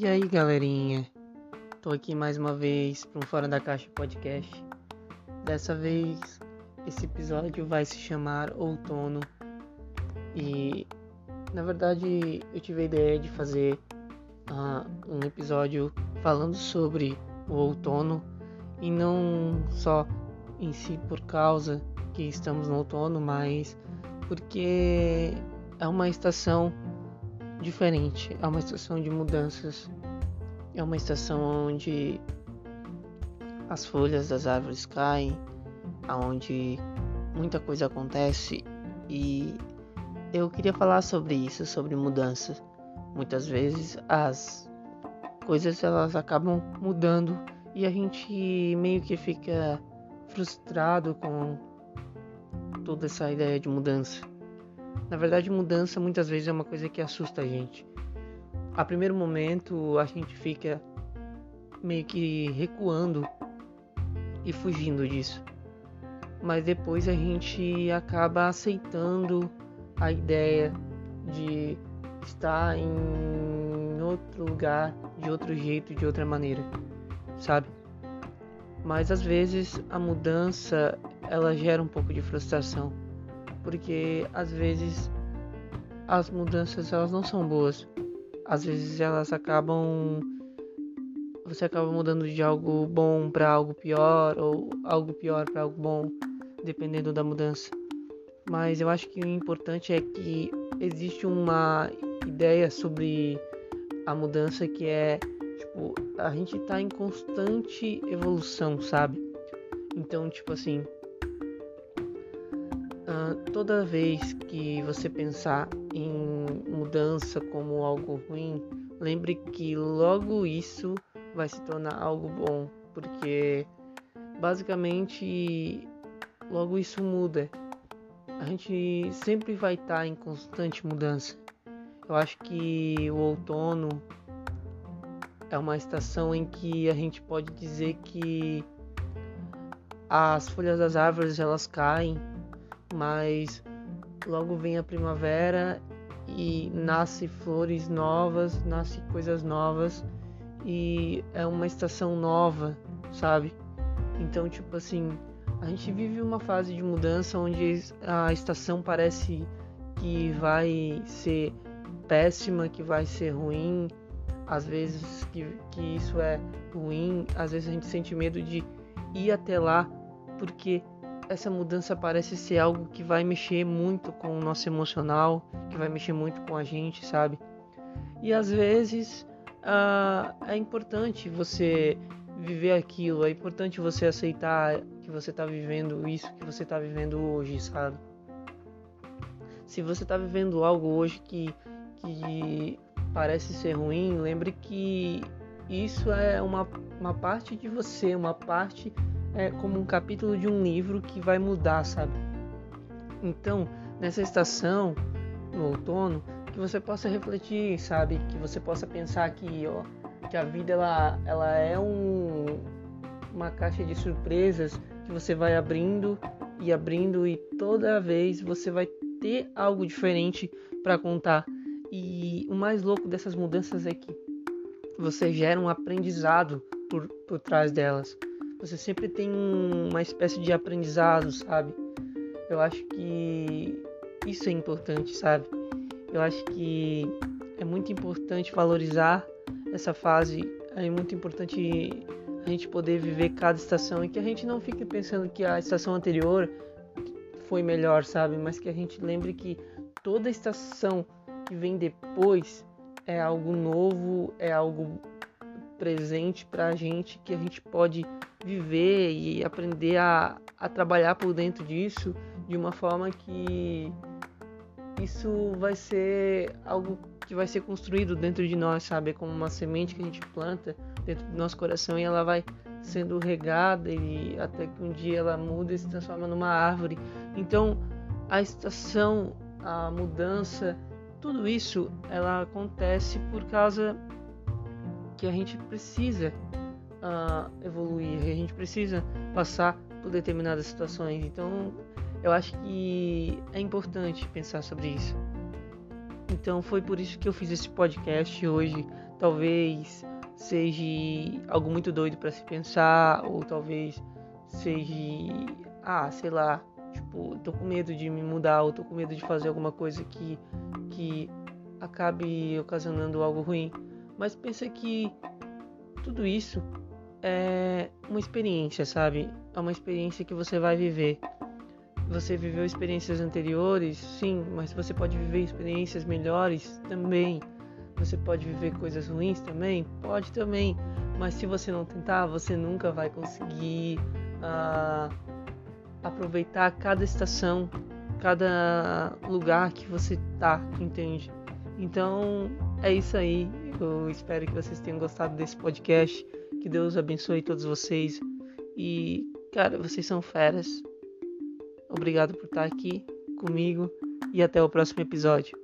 E aí, galerinha? Tô aqui mais uma vez para um Fora da Caixa podcast. Dessa vez, esse episódio vai se chamar Outono. E, na verdade, eu tive a ideia de fazer uh, um episódio falando sobre o outono e não só em si por causa que estamos no outono, mas porque é uma estação diferente. É uma estação de mudanças. É uma estação onde as folhas das árvores caem, aonde muita coisa acontece e eu queria falar sobre isso, sobre mudanças. Muitas vezes as coisas elas acabam mudando e a gente meio que fica frustrado com toda essa ideia de mudança. Na verdade, mudança muitas vezes é uma coisa que assusta a gente. A primeiro momento, a gente fica meio que recuando e fugindo disso. Mas depois a gente acaba aceitando a ideia de estar em outro lugar, de outro jeito, de outra maneira, sabe? Mas às vezes a mudança ela gera um pouco de frustração porque às vezes as mudanças elas não são boas. Às vezes elas acabam você acaba mudando de algo bom para algo pior ou algo pior para algo bom, dependendo da mudança. Mas eu acho que o importante é que existe uma ideia sobre a mudança que é tipo, a gente está em constante evolução, sabe? Então, tipo assim, Toda vez que você pensar em mudança como algo ruim, lembre que logo isso vai se tornar algo bom, porque basicamente logo isso muda. A gente sempre vai estar em constante mudança. Eu acho que o outono é uma estação em que a gente pode dizer que as folhas das árvores elas caem mas logo vem a primavera e nasce flores novas, nasce coisas novas e é uma estação nova, sabe? Então, tipo assim, a gente vive uma fase de mudança onde a estação parece que vai ser péssima, que vai ser ruim, às vezes que, que isso é ruim, às vezes a gente sente medo de ir até lá porque essa mudança parece ser algo que vai mexer muito com o nosso emocional, que vai mexer muito com a gente, sabe? E às vezes uh, é importante você viver aquilo, é importante você aceitar que você está vivendo isso que você está vivendo hoje, sabe? Se você está vivendo algo hoje que, que parece ser ruim, lembre que isso é uma, uma parte de você, uma parte é como um capítulo de um livro que vai mudar, sabe? Então, nessa estação, no outono, que você possa refletir, sabe? Que você possa pensar que, ó, que a vida ela, ela é um, uma caixa de surpresas que você vai abrindo e abrindo e toda vez você vai ter algo diferente para contar. E o mais louco dessas mudanças é que você gera um aprendizado por, por trás delas você sempre tem uma espécie de aprendizado, sabe? Eu acho que isso é importante, sabe? Eu acho que é muito importante valorizar essa fase, é muito importante a gente poder viver cada estação e que a gente não fique pensando que a estação anterior foi melhor, sabe? Mas que a gente lembre que toda estação que vem depois é algo novo, é algo presente para a gente que a gente pode viver e aprender a, a trabalhar por dentro disso de uma forma que isso vai ser algo que vai ser construído dentro de nós, sabe? É como uma semente que a gente planta dentro do nosso coração e ela vai sendo regada e até que um dia ela muda e se transforma numa árvore. Então, a estação, a mudança, tudo isso ela acontece por causa que a gente precisa uh, evoluir, a gente precisa passar por determinadas situações. Então, eu acho que é importante pensar sobre isso. Então, foi por isso que eu fiz esse podcast hoje, talvez seja algo muito doido para se pensar, ou talvez seja, ah, sei lá, tipo, tô com medo de me mudar, ou tô com medo de fazer alguma coisa que, que acabe ocasionando algo ruim. Mas pensa que tudo isso é uma experiência, sabe? É uma experiência que você vai viver. Você viveu experiências anteriores, sim, mas você pode viver experiências melhores também. Você pode viver coisas ruins também? Pode também. Mas se você não tentar, você nunca vai conseguir uh, aproveitar cada estação, cada lugar que você tá, entende? Então é isso aí. Eu espero que vocês tenham gostado desse podcast. Que Deus abençoe todos vocês. E, cara, vocês são feras. Obrigado por estar aqui comigo e até o próximo episódio.